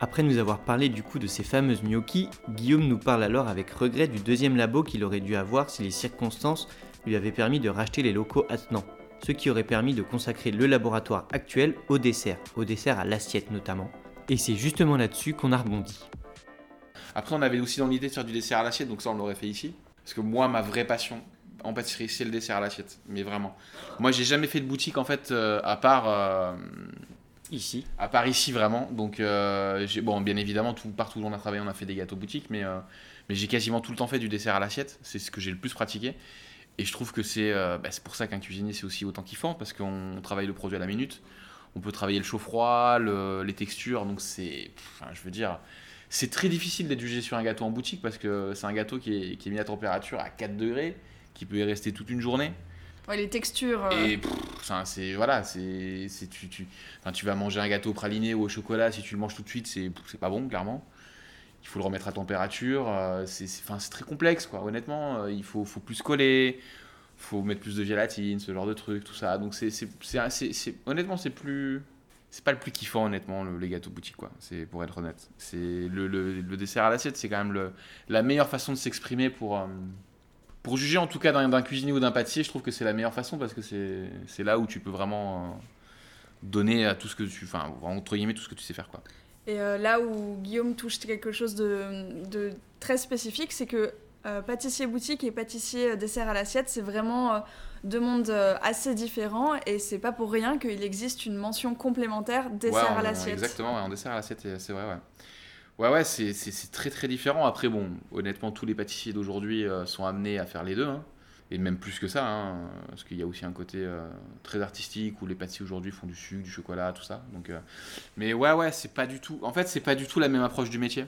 Après nous avoir parlé du coup de ces fameuses gnocchis, Guillaume nous parle alors avec regret du deuxième labo qu'il aurait dû avoir si les circonstances lui avaient permis de racheter les locaux attenants. Ce qui aurait permis de consacrer le laboratoire actuel au dessert, au dessert à l'assiette notamment. Et c'est justement là-dessus qu'on a rebondi. Après, on avait aussi dans l'idée de faire du dessert à l'assiette, donc ça, on l'aurait fait ici. Parce que moi, ma vraie passion, en pâtisserie, c'est le dessert à l'assiette. Mais vraiment. Moi, j'ai jamais fait de boutique en fait, euh, à part. euh, Ici. à part ici vraiment. Donc, euh, bon, bien évidemment, tout, partout où on a travaillé, on a fait des gâteaux boutiques, mais, mais j'ai quasiment tout le temps fait du dessert à l'assiette. C'est ce que j'ai le plus pratiqué. Et je trouve que c'est bah, c'est pour ça qu'un cuisinier, c'est aussi autant kiffant, parce qu'on travaille le produit à la minute. On peut travailler le chaud-froid, le- les textures. Donc, c'est. enfin, je veux dire. C'est très difficile d'être jugé sur un gâteau en boutique parce que c'est un gâteau qui est, qui est mis à température à 4 degrés, qui peut y rester toute une journée. Ouais, les textures. euh, Et c'est voilà, c'est c'est- tu tu enfin, tu vas manger un gâteau praliné ou au chocolat si tu le manges tout de suite, c'est c'est pas bon clairement. Il faut le remettre à température, euh, c'est c'est- enfin, c'est très complexe quoi. Honnêtement, euh, il faut faut plus coller, faut mettre plus de gélatine, ce genre de trucs, tout ça. Donc c'est honnêtement c'est plus c'est pas le plus kiffant honnêtement le- les gâteaux boutiques quoi. C'est pour être honnête. C'est le, le, le dessert à l'assiette, c'est quand même le, la meilleure façon de s'exprimer pour euh, pour juger en tout cas d'un cuisinier ou d'un pâtissier, je trouve que c'est la meilleure façon parce que c'est c'est là où tu peux vraiment euh, donner à tout ce que tu. Enfin, entre guillemets, tout ce que tu sais faire quoi. Et euh, là où Guillaume touche quelque chose de, de très spécifique, c'est que euh, pâtissier boutique et pâtissier euh, dessert à l'assiette, c'est vraiment euh, deux mondes euh, assez différents et c'est pas pour rien qu'il existe une mention complémentaire dessert Ouais, à l'assiette. Exactement, ouais, en dessert à l'assiette, c'est vrai, ouais. Ouais, ouais, c'est très très différent. Après, bon, honnêtement, tous les pâtissiers d'aujourd'hui sont amenés à faire les deux, hein. et même plus que ça, hein, parce qu'il y a aussi un côté très artistique où les pâtissiers aujourd'hui font du sucre, du chocolat, tout ça. Donc, mais ouais, ouais, c'est pas du tout. En fait, c'est pas du tout la même approche du métier.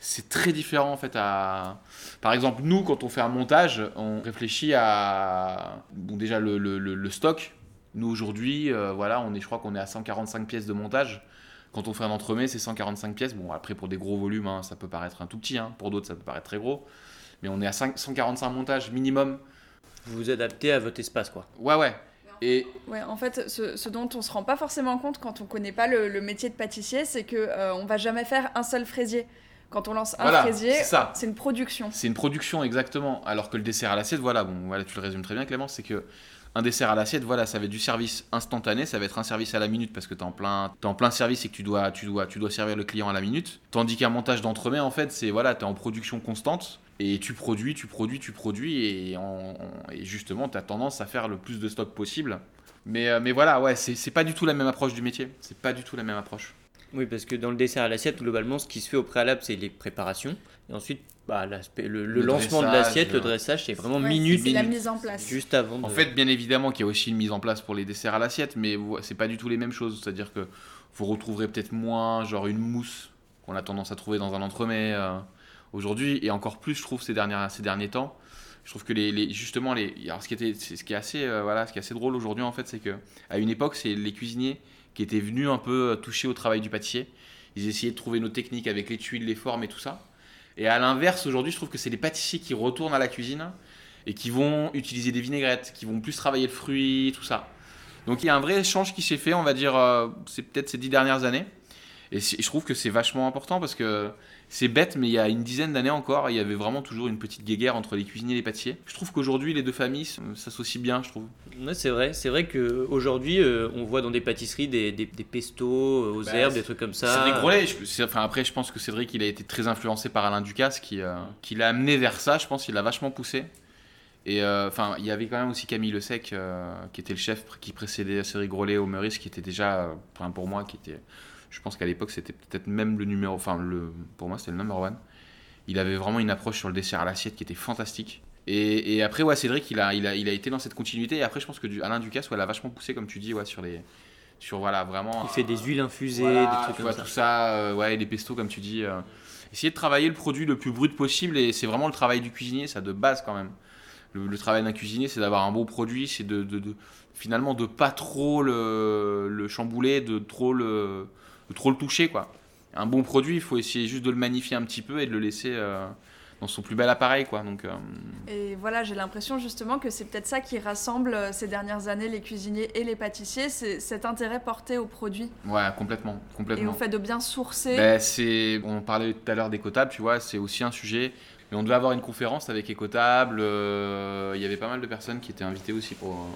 C'est très différent en fait à. Par exemple, nous, quand on fait un montage, on réfléchit à bon déjà le, le- le- le stock. Nous aujourd'hui, euh, voilà, on est, je crois qu'on est à 145 pièces de montage. Quand on fait un entremets, c'est 145 pièces. Bon, après pour des gros volumes, hein, ça peut paraître un tout petit. hein. Pour d'autres, ça peut paraître très gros. Mais on est à 5 145 montages minimum. Vous vous adaptez à votre espace, quoi. Ouais, ouais. Et Ouais, en fait, ce, ce dont on se rend pas forcément compte quand on connaît pas le, le métier de pâtissier, c'est que euh, on va jamais faire un seul fraisier. Quand on lance un Voilà, fraisier, c'est une production. C'est une production exactement. Alors que le dessert à l'assiette, voilà, bon, voilà, tu le résumes très bien, Clément, c'est que un dessert à l'assiette, voilà, ça va être du service instantané, ça va être un service à la minute parce que en plein, t'es en plein service et que tu dois, tu dois, tu dois servir le client à la minute. Tandis qu'un montage d'entremet, en fait, c'est voilà, t'es en production constante et tu produis, tu produis, tu produis et, en- et justement, t'as tendance à faire le plus de stock possible. Mais, euh, mais voilà, ouais, c'est pas du tout la même approche du métier. C'est pas du tout la même approche. Oui, parce que dans le dessert à l'assiette, globalement, ce qui se fait au préalable, c'est les préparations. Et ensuite, bah, le, le Le lancement de dressage, l'assiette, le euh, dressage, c'est vraiment Ouais, minute, C'est la mise en place. juste avant. De... En fait, bien évidemment qu'il y a aussi une mise en place pour les desserts à l'assiette, mais c'est pas du tout les mêmes choses. C'est-à-dire que vous retrouverez peut-être moins, genre une mousse qu'on a tendance à trouver dans un entremets euh, aujourd'hui, et encore plus, je trouve, ces, dernières, ces derniers temps. Je trouve que les, les- justement, les, alors ce qui était, c'est- ce qui est assez, euh, voilà, ce qui est assez drôle aujourd'hui en fait, c'est que à une époque, c'est les cuisiniers qui étaient venus un peu euh, toucher au travail du pâtissier. Ils essayaient de trouver nos techniques avec les tuiles, les formes et tout ça. Et à l'inverse, aujourd'hui, je trouve que c'est les pâtissiers qui retournent à la cuisine et qui vont utiliser des vinaigrettes, qui vont plus travailler le fruit, tout ça. Donc il y a un vrai échange qui s'est fait, on va dire, euh, c'est peut-être ces dix dernières années. Et je trouve que c'est vachement important parce que c'est bête, mais il y a une dizaine d'années encore, il y avait vraiment toujours une petite guéguerre entre les cuisiniers et les pâtissiers. Je trouve qu'aujourd'hui, les deux familles s'associent bien, je trouve. Ouais, c'est vrai, c'est vrai qu'aujourd'hui, on voit dans des pâtisseries des, des, des pestos euh, aux Bah, herbes, des trucs comme ça. Je- c'est- enfin, après, je pense que Cédric, il a été très influencé par Alain Ducasse qui, euh, qui l'a amené vers ça. Je pense qu'il l'a vachement poussé. Et euh, enfin, il y avait quand même aussi Camille Le Sec, euh, qui était le chef qui précédait Cédric Grolet au Meurice, qui était déjà, euh, enfin, pour moi, qui était, je pense qu'à l'époque, c'était peut-être même le numéro, enfin, le, pour moi, c'était le number one. Il avait vraiment une approche sur le dessert à l'assiette qui était fantastique. Et, et après, ouais, Cédric, il a, il, a, il a été dans cette continuité. Et après, je pense que du, Alain Ducasse, ouais, l'a vachement poussé, comme tu dis, ouais, sur les, sur voilà, vraiment. Il fait des huiles infusées, Voilà, des trucs tu comme vois, ça. tout ça, euh, ouais, les pestos, comme tu dis. euh, essayer de travailler le produit le plus brut possible, et c'est vraiment le travail du cuisinier, ça de base quand même. Le, le travail d'un cuisinier, c'est d'avoir un bon produit, c'est de, de, de- finalement de pas trop le, le chambouler, de trop le, de trop le toucher, quoi. Un bon produit, il faut essayer juste de le magnifier un petit peu et de le laisser euh, dans son plus bel appareil, quoi. Donc, euh, Et voilà, j'ai l'impression justement que c'est peut-être ça qui rassemble euh, ces dernières années les cuisiniers et les pâtissiers, c'est cet intérêt porté au produit ouais, complètement, et complètement. au fait de bien sourcer. Ben, c'est, on parlait tout à l'heure d'écotables, tu vois, c'est aussi un sujet. Mais on devait avoir une conférence avec écotables. euh, Il y avait pas mal de personnes qui étaient invitées aussi pour.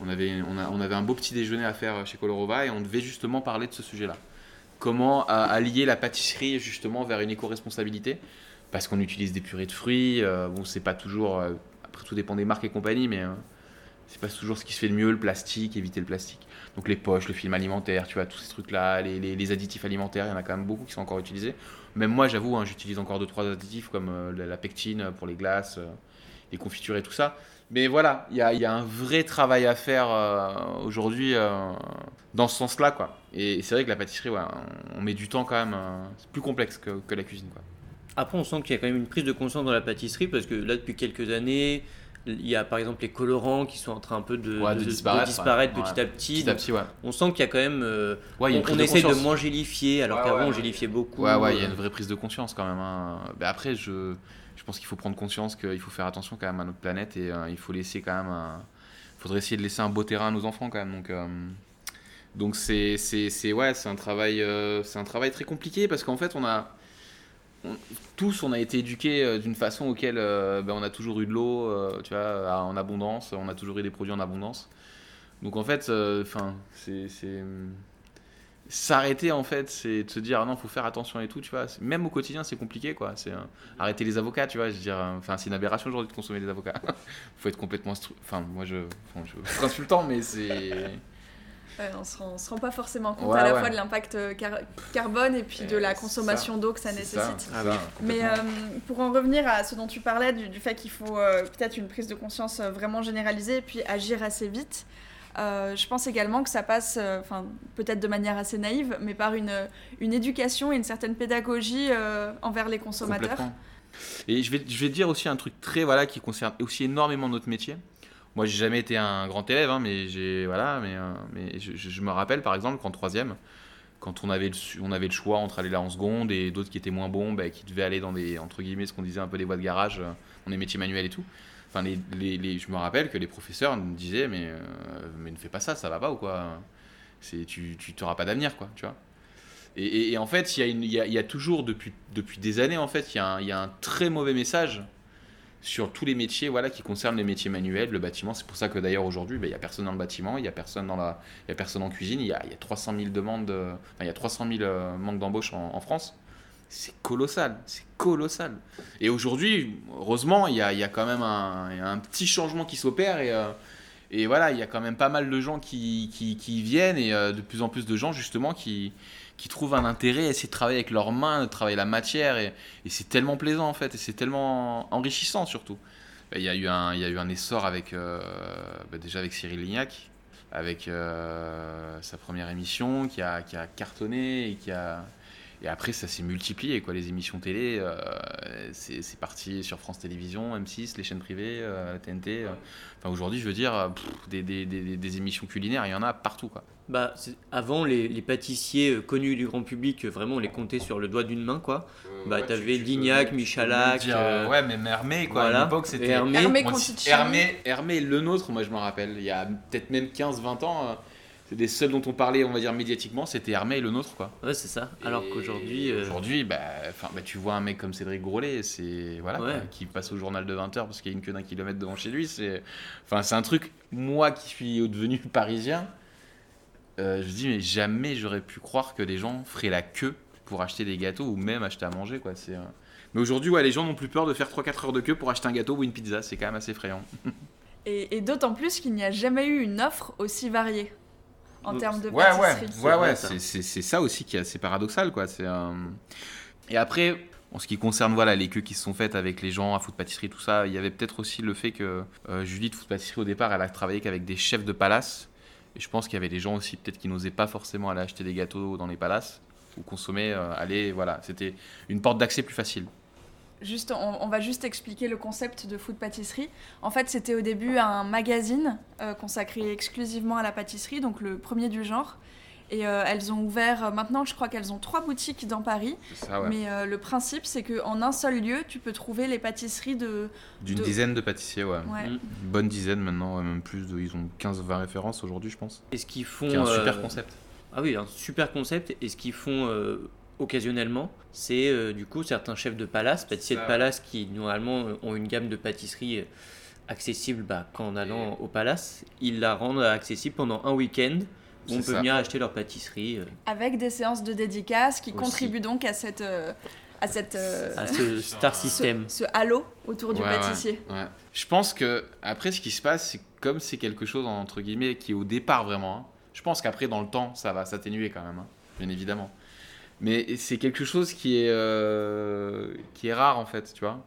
Euh, on, avait, on, a- on avait un beau petit déjeuner à faire chez Colorova et on devait justement parler de ce sujet-là. Comment a- allier la pâtisserie justement vers une éco-responsabilité? Parce qu'on utilise des purées de fruits. euh, bon, c'est pas toujours. euh, après tout dépend des marques et compagnie, mais euh, c'est pas toujours ce qui se fait de mieux, le plastique, éviter le plastique. Donc les poches, le film alimentaire, tu vois, tous ces trucs-là, les, additifs alimentaires, il y en a quand même beaucoup qui sont encore utilisés. Même moi, j'avoue, hein, j'utilise encore deux trois additifs comme euh, la, pectine pour les glaces, euh, les confitures et tout ça. Mais voilà, il y a, il y a un vrai travail à faire euh, aujourd'hui euh, dans ce sens-là, quoi. Et c'est vrai que la pâtisserie, ouais, on, on met du temps quand même. euh, c'est plus complexe que, que la cuisine, quoi. Après, on sent qu'il y a quand même une prise de conscience dans la pâtisserie parce que là, depuis quelques années, il y a par exemple les colorants qui sont en train un peu de, Ouais, de disparaître, disparaître ouais. petit à petit. Petit à petit, ouais. on sent qu'il y a quand même. euh, Ouais, il y a on une prise on de de moins gélifier alors qu'avant on gélifiait beaucoup. Ouais, ouais, il y a une vraie prise de conscience quand même. hein. Ben après, je, je pense qu'il faut prendre conscience qu'il faut faire attention quand même à notre planète et euh, il faut laisser quand même. un- faudrait essayer de laisser un beau terrain à nos enfants quand même. Donc, euh, donc c'est, c'est, ouais, c'est un travail, euh, c'est un travail très compliqué parce qu'en fait, on a. tous, on a été éduqués d'une façon auquel ben, on a toujours eu de l'eau, tu vois, en abondance. On a toujours eu des produits en abondance. Donc en fait, enfin, c'est s'arrêter en fait, c'est de se dire ah non, faut faire attention et tout, tu vois. C'est- Même au quotidien, c'est compliqué quoi. C'est euh, arrêter les avocats, tu vois. Je veux dire, euh, enfin, c'est une aberration aujourd'hui de consommer des avocats. faut être complètement, enfin, moi je, je suis insultant, mais c'est Ouais, on se rend, on se rend pas forcément compte Ouais, à la ouais. fois de l'impact euh, car- carbone et puis de la c'est consommation d'eau que ça c'est nécessite. ça, Ah. Mais euh, pour en revenir à ce dont tu parlais, du, du fait qu'il faut euh, peut-être une prise de conscience vraiment généralisée et puis agir assez vite, euh, je pense également que ça passe, euh, enfin peut-être de manière assez naïve, mais par une, une éducation et une certaine pédagogie euh, envers les consommateurs. Et je vais, je vais dire aussi un truc très voilà qui concerne aussi énormément notre métier. Moi, j'ai jamais été un grand élève, hein, mais j'ai voilà, mais, mais je, me rappelle par exemple qu'en troisième, quand on avait le, on avait le choix entre aller là en seconde et d'autres qui étaient moins bons, bah, qui devaient aller dans des entre guillemets ce qu'on disait un peu des voies de garage, dans des métiers manuels et tout. Enfin, les, les- je me rappelle que les professeurs me disaient mais euh, mais ne fais pas ça, ça va pas ou quoi tu t'auras pas d'avenir quoi, tu vois. Et, et- en fait, il y, y a, y a toujours, depuis, depuis des années, en fait, il y, y a un très mauvais message sur tous les métiers voilà, qui concernent les métiers manuels, le bâtiment. C'est pour ça que d'ailleurs aujourd'hui, ben, il n'y a personne dans le bâtiment, il n'y a, personne dans la- y a personne en cuisine, il y a, il y a 300 000 demandes, il y a 300 000 euh, manques d'embauche en France. C'est colossal, c'est colossal. Et aujourd'hui, heureusement, il y a, y a quand même un, un petit changement qui s'opère et, euh, et voilà, il y a quand même pas mal de gens qui, qui, viennent et euh, de plus en plus de gens justement qui, qui trouvent un intérêt à essayer de travailler avec leurs mains, de travailler la matière et, c'est tellement plaisant en fait et c'est tellement enrichissant surtout. Ben, Il y, a eu un, il y a eu un essor avec euh, ben, déjà avec Cyril Lignac, avec sa première émission qui a, qui a cartonné et qui a et après ça s'est multiplié quoi les émissions télé euh, c'est c'est parti sur France Télévisions, M6, les chaînes privées, euh, TNT. euh. Enfin aujourd'hui je veux dire euh, pff, des, des, des, des émissions culinaires il y en a partout quoi. Bah, c'est- avant, les, les pâtissiers euh, connus du grand public, euh, vraiment, on les comptait sur le doigt d'une main, quoi. Bah, t'avais Lignac, Michalak, euh, ouais, même Hermé, quoi. voilà. À l'époque, c'était. Hermé. Hermé. Hermé, Hermé, le nôtre, moi je me rappelle, il y a peut-être même 15-20 ans, euh, c'est des seuls dont on parlait, on va dire médiatiquement, c'était Hermé et le nôtre, quoi. Ouais, c'est ça. Alors qu'aujourd'hui. euh, Aujourd'hui, bah, enfin, bah, tu vois un mec comme Cédric Grolet, c'est voilà, Ouais. quoi, qui passe au journal de 20h parce qu'il y a une queue d'un kilomètre devant chez lui. C'est, enfin, c'est un truc. Moi, qui suis devenu parisien, euh, je dis mais jamais j'aurais pu croire que les gens feraient la queue pour acheter des gâteaux ou même acheter à manger, quoi. C'est. euh, Mais aujourd'hui, ouais, les gens n'ont plus peur de faire 3-4 heures de queue pour acheter un gâteau ou une pizza. C'est quand même assez effrayant. Et, et d'autant plus qu'il n'y a jamais eu une offre aussi variée en Donc, termes de Ouais, pâtisserie. ouais, ouais, c'est ça aussi qui est assez paradoxal, quoi. C'est, euh, Et après, en ce qui concerne voilà, les queues qui se sont faites avec les gens à Food Pâtisserie, tout ça, il y avait peut-être aussi le fait que euh, Julie de Food Pâtisserie, au départ, elle a travaillé qu'avec des chefs de palace. Et je pense qu'il y avait des gens aussi, peut-être, qui n'osaient pas forcément aller acheter des gâteaux dans les palaces ou consommer, euh, aller, voilà. C'était une porte d'accès plus facile. Juste, on, on va juste expliquer le concept de food pâtisserie. En fait, c'était au début un magazine euh, consacré exclusivement à la pâtisserie, donc le premier du genre. Et euh, elles ont ouvert, euh, maintenant je crois qu'elles ont trois boutiques dans Paris. C'est ça, ouais. Mais euh, le principe, c'est qu'en un seul lieu, tu peux trouver les pâtisseries de. D'une de- dizaine de pâtissiers, ouais. Ouais. Mm. Une bonne dizaine maintenant, même plus. De... Ils ont 15-20 références aujourd'hui, je pense. Et ce qu'ils font. C'est un super concept. Ah oui, un super concept. Et ce qu'ils font euh, occasionnellement, c'est euh, du coup certains chefs de palace, pâtissiers Ça, de palace qui normalement euh, ont une gamme de pâtisseries euh, accessible bah, qu'en allant au palace, ils la rendent accessible pendant un week-end où on peut ça. venir acheter leur pâtisserie. euh. Avec des séances de dédicaces qui Aussi. contribuent donc à cette, euh, à cette euh, À ce star system. ce halo autour du Ouais, ouais, pâtissier. ouais. Je pense que après ce qui se passe, c'est comme c'est quelque chose entre guillemets qui est au départ vraiment. hein. Je pense qu'après dans le temps, ça va s'atténuer quand même, hein, bien évidemment. Mais c'est quelque chose qui est euh, qui est rare en fait, tu vois.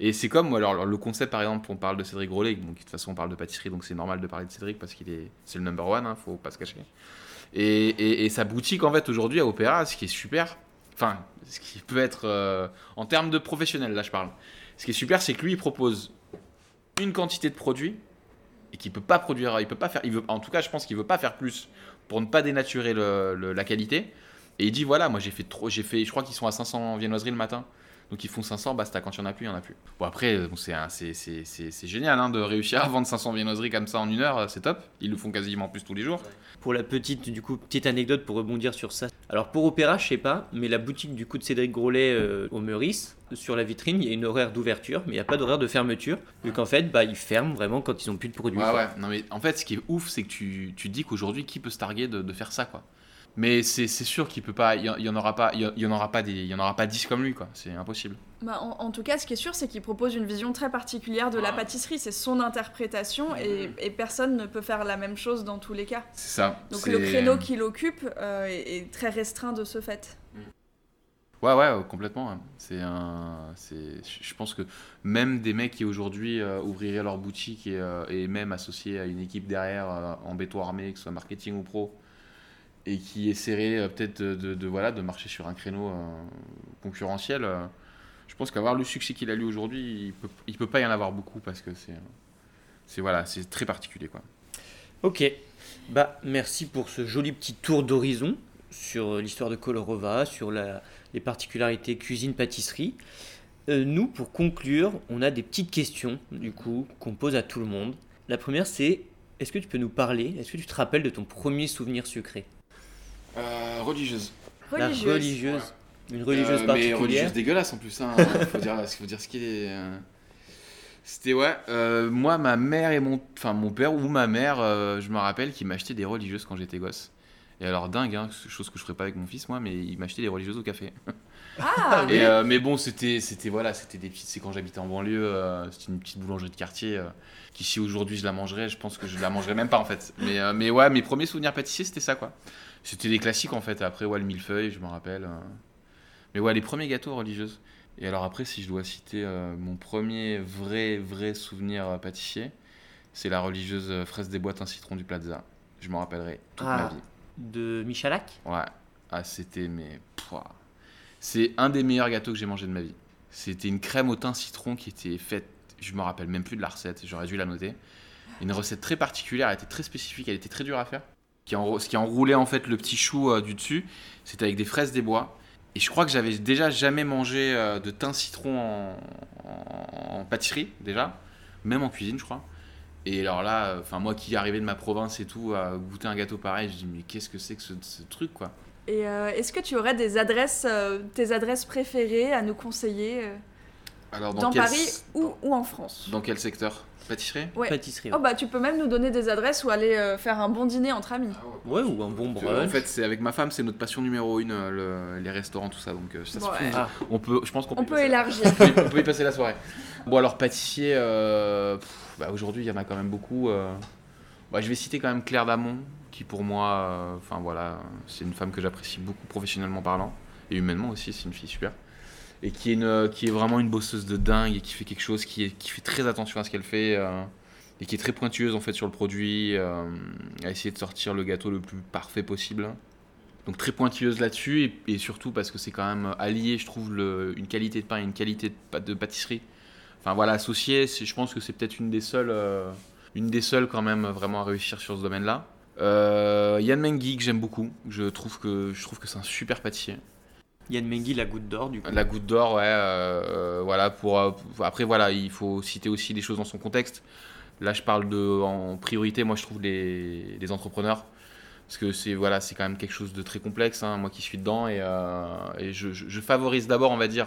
Et c'est comme alors, alors, le concept par exemple, on parle de Cédric Grolet, donc de toute façon on parle de pâtisserie, donc c'est normal de parler de Cédric parce qu'il est c'est le number one, hein, faut pas se cacher. Et, et- sa boutique en fait aujourd'hui à Opéra, ce qui est super, enfin ce qui peut être euh, en termes de professionnel là je parle. Ce qui est super, c'est que lui, il propose une quantité de produits et qu'il peut pas produire, il peut pas faire, il veut, en tout cas, je pense qu'il veut pas faire plus pour ne pas dénaturer la qualité. Et il dit voilà, moi j'ai fait trop, j'ai fait, je crois qu'ils sont à 500 viennoiseries le matin. Donc ils font 500, basta, quand il y en a plus, il y en a plus. Bon après, euh, bon, c'est un- c'est- c'est- c'est- c'est génial hein, de réussir à vendre 500 viennoiseries comme ça en une heure, euh, c'est top. Ils le font quasiment plus tous les jours. Pour la petite, du coup, petite anecdote pour rebondir sur ça. Alors pour Opéra, je sais pas, mais la boutique du coup de Cédric Grolet euh, au Meurice, sur la vitrine, il y a une horaire d'ouverture, mais il n'y a pas d'horaire de fermeture. Vu qu'en fait, bah, ils ferment vraiment quand ils ont plus de produits. Ouais, ouais. Non, mais en fait, ce qui est ouf, c'est que tu, tu dis qu'aujourd'hui, qui peut se targuer de, de faire ça, quoi? Mais c'est sûr qu'il peut pas, il y, en- aura pas, il y, en- aura pas des, il y en aura pas 10 comme lui, quoi. C'est impossible. Bah, en, en tout cas, ce qui est sûr, c'est qu'il propose une vision très particulière de la pâtisserie. C'est son interprétation et, et personne ne peut faire la même chose dans tous les cas. C'est ça. Donc le créneau qu'il occupe euh, est, est très restreint de ce fait. Ouais, ouais, euh, complètement. C'est un, c'est, je pense que même des mecs qui aujourd'hui euh, ouvriraient leur boutique et, euh, et même associés à une équipe derrière en béton armé, que ce soit marketing ou pro, et qui essaieraient euh, peut-être de, voilà, de marcher sur un créneau euh, concurrentiel, euh, je pense qu'avoir le succès qu'il a eu aujourd'hui, il peut, peut pas y en avoir beaucoup parce que c'est, voilà, c'est très particulier, quoi. Ok, bah merci pour ce joli petit tour d'horizon sur l'histoire de Kolorova, sur les particularités cuisine-pâtisserie. Nous, pour conclure, on a des petites questions, du coup, qu'on pose à tout le monde. La première, c'est est-ce que tu peux nous parler, est-ce que tu te rappelles de ton premier souvenir sucré Euh, religieuse. Religieuse. La religieuse. Une religieuse Euh, mais particulière. religieuse dégueulasse en plus. Hein. faut dire, faut dire ce qu'il est. euh. C'était ouais. euh, moi, ma mère et mon, enfin mon père ou ma mère, euh, je me rappelle qu'ils m'achetaient des religieuses quand j'étais gosse. Et alors dingue, hein, chose que je ferais pas avec mon fils moi, mais il m'achetait des religieuses au café. Ah, Et, euh, mais bon, c'était, c'était voilà, c'était des petites. C'est quand j'habitais en banlieue, euh, c'était une petite boulangerie de quartier. euh, qui si aujourd'hui je la mangerais, je pense que je la mangerais même pas en fait. Mais, euh, mais ouais, mes premiers souvenirs pâtissiers, c'était ça quoi. C'était des classiques en fait. Après, ouais, le millefeuille, je me rappelle. euh. Mais ouais, les premiers gâteaux religieuses. Et alors après, si je dois citer euh, mon premier vrai, vrai souvenir euh, pâtissier, c'est la religieuse euh, fraise des boîtes un citron du Plaza. Je m'en rappellerai toute Ah. ma vie. De Michalak Ouais. Ah, c'était mais. C'est un des meilleurs gâteaux que j'ai mangé de ma vie. C'était une crème au thym citron qui était faite, je me rappelle même plus de la recette, j'aurais dû la noter. Une recette très particulière, elle était très spécifique, elle était très dure à faire. Qui ce qui enroulait en fait le petit chou euh, du dessus, c'était avec des fraises des bois. Et je crois que j'avais déjà jamais mangé euh, de thym citron en, en- en pâtisserie, déjà, même en cuisine, je crois. Et alors là, enfin moi qui arrivais de ma province et tout, à goûter un gâteau pareil, je dis mais qu'est-ce que c'est que ce, ce truc quoi? Et euh, est-ce que tu aurais des adresses, euh, tes adresses préférées à nous conseiller euh, dans, quel, Paris ou, ou en France? dans quel secteur? Pâtisserie Ouais. Pâtisserie. Oh bah tu peux même nous donner des adresses ou aller euh, faire un bon dîner entre amis. Ouais, ou un bon En brunch. fait, c'est avec ma femme, c'est notre passion numéro une, euh, le- les restaurants, tout ça. Donc, euh, ça se Ouais. Ah. On peut, je pense qu'on On peut, élargir. on peut- on peut y passer la soirée. Bon, alors pâtissier, euh, pff, bah, aujourd'hui, il y en a quand même beaucoup. euh. Bah, je vais citer quand même Claire Damon, qui pour moi, euh, enfin voilà, c'est une femme que j'apprécie beaucoup professionnellement parlant et humainement aussi. C'est une fille super. Et qui est, une, qui est vraiment une bosseuse de dingue et qui fait quelque chose, qui, fait très attention à ce qu'elle fait. euh, et qui est très pointueuse en fait sur le produit, euh, à essayer de sortir le gâteau le plus parfait possible. Donc très pointilleuse là-dessus, et, surtout parce que c'est quand même allié, je trouve, une qualité de pain et une qualité de, pâtisserie. Enfin voilà, associé, je pense que c'est peut-être une des seules, euh, une des seules quand même vraiment à réussir sur ce domaine-là. Euh, Yann Mengui que j'aime beaucoup, je trouve que je trouve que c'est un super pâtissier. Yann Mengui, la goutte d'or, du coup. La goutte d'or, ouais, euh, euh, voilà pour, euh, après voilà, il faut citer aussi les choses dans son contexte. Là, je parle de en priorité, moi je trouve les, entrepreneurs parce que c'est voilà, quand même quelque chose de très complexe. hein, moi qui suis dedans et, je favorise d'abord, on va dire,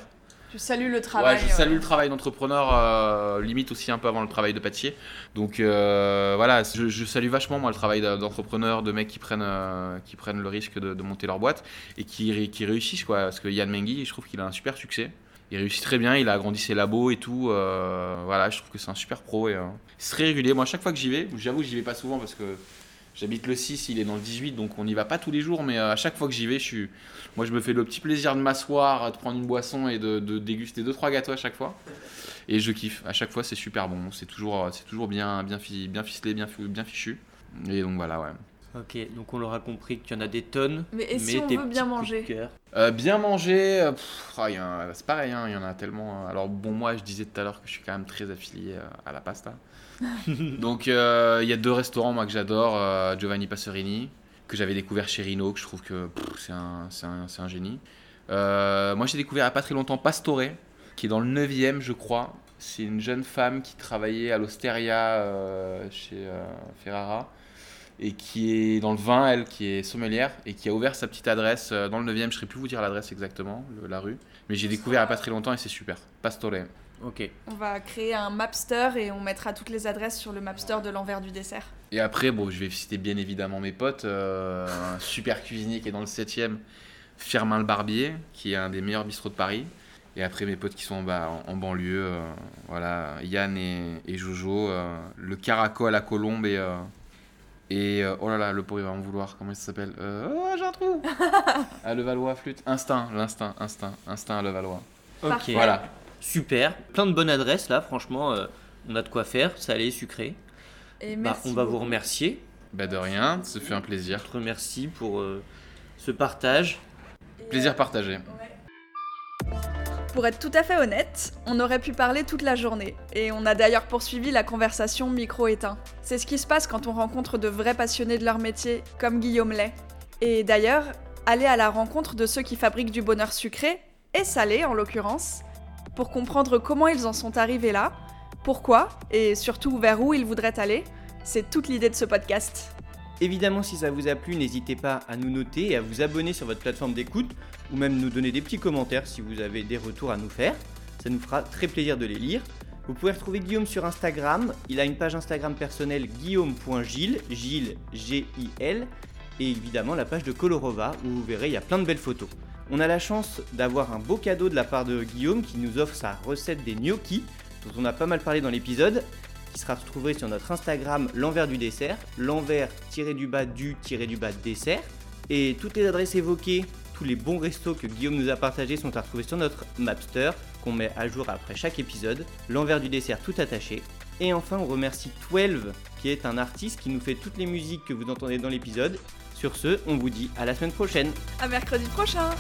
Tu salues le travail. Ouais, je salue le travail d'entrepreneur, euh, limite aussi un peu avant le travail de pâtissier. Donc euh, voilà, je, je salue vachement moi le travail d'entrepreneur, de mecs qui prennent, euh, qui prennent le risque de, de monter leur boîte et qui, qui réussissent quoi. Parce que Yann Mengui, je trouve qu'il a un super succès. Il réussit très bien, il a agrandi ses labos et tout. euh, voilà, je trouve que c'est un super pro et euh, c'est très régulier. Moi, à chaque fois que j'y vais, j'avoue, j'y vais pas souvent parce que j'habite le 6, il est dans le 18, donc on n'y va pas tous les jours. Mais euh, à chaque fois que j'y vais, je suis, moi, je me fais le petit plaisir de m'asseoir, de prendre une boisson et de, de déguster deux trois gâteaux à chaque fois. Et je kiffe. À chaque fois, c'est super bon. C'est toujours, c'est toujours bien, bien, fi- bien ficelé, bien, bien fichu. Et donc voilà, ouais. Ok, donc on l'aura compris qu'il y en a des tonnes. Mais et si on tes veut bien manger. Euh, bien manger, euh, pff, ah, il a- c'est pareil, hein, il y en a tellement. euh, Alors bon, moi je disais tout à l'heure que je suis quand même très affilié euh, à la pasta. Donc euh, il y a deux restaurants moi que j'adore, euh, Giovanni Passerini, que j'avais découvert chez Rino, que je trouve que c'est un, un, un génie. Euh, moi j'ai découvert il n'y a pas très longtemps Pastore, qui est dans le 9e je crois. C'est une jeune femme qui travaillait à l'Osteria chez Ferrara et qui est dans le vin, elle, qui est sommelière, et qui a ouvert sa petite adresse dans le 9e, je ne saurais plus vous dire l'adresse exactement, la rue, mais j'ai découvert il n'y a pas très longtemps et c'est super. Pastore. Ok. On va créer un Mapster et on mettra toutes les adresses sur le Mapster de l'envers du dessert. Et après, bon, je vais citer bien évidemment mes potes, euh, un super cuisinier qui est dans le 7e, Firmin le Barbier, qui est un des meilleurs bistrots de Paris. Et après, mes potes qui sont bah, en, en banlieue, euh, voilà, Yann et, et Jojo, euh, le Caraco à la Colombe et. euh, et euh, oh là là, le pauvre il va en vouloir, comment ça s'appelle Euh, Oh, j'ai un trou À Levallois, flûte. Instinct, l'instinct, instinct, instinct à Levallois. Ok. Voilà. Super. Plein de bonnes adresses là, franchement, euh, on a de quoi faire. Salé, sucré. Et Bah, merci on va vous remercier. Bah de rien, ça fait un plaisir. Je te remercie pour euh, ce partage. Plaisir partagé. Pour être tout à fait honnête, on aurait pu parler toute la journée, et on a d'ailleurs poursuivi la conversation micro-éteint. C'est ce qui se passe quand on rencontre de vrais passionnés de leur métier, comme Guillaume Lay. Et d'ailleurs, aller à la rencontre de ceux qui fabriquent du bonheur sucré, et salé en l'occurrence, pour comprendre comment ils en sont arrivés là, pourquoi, et surtout vers où ils voudraient aller, c'est toute l'idée de ce podcast. Évidemment, si ça vous a plu, n'hésitez pas à nous noter et à vous abonner sur votre plateforme d'écoute ou même nous donner des petits commentaires si vous avez des retours à nous faire. Ça nous fera très plaisir de les lire. Vous pouvez retrouver Guillaume sur Instagram. Il a une page Instagram personnelle guillaume.gilles, Gilles G-I-L, et évidemment la page de Colorova où vous verrez il y a plein de belles photos. On a la chance d'avoir un beau cadeau de la part de Guillaume qui nous offre sa recette des gnocchis, dont on a pas mal parlé dans l'épisode, qui sera retrouvé sur notre Instagram l'envers du dessert, l'envers tiré du bas du tiré du bas dessert. Et toutes les adresses évoquées, tous les bons restos que Guillaume nous a partagés sont à retrouver sur notre Mapster, qu'on met à jour après chaque épisode, l'envers du dessert tout attaché. Et enfin, on remercie 12, qui est un artiste qui nous fait toutes les musiques que vous entendez dans l'épisode. Sur ce, on vous dit à la semaine prochaine. À mercredi prochain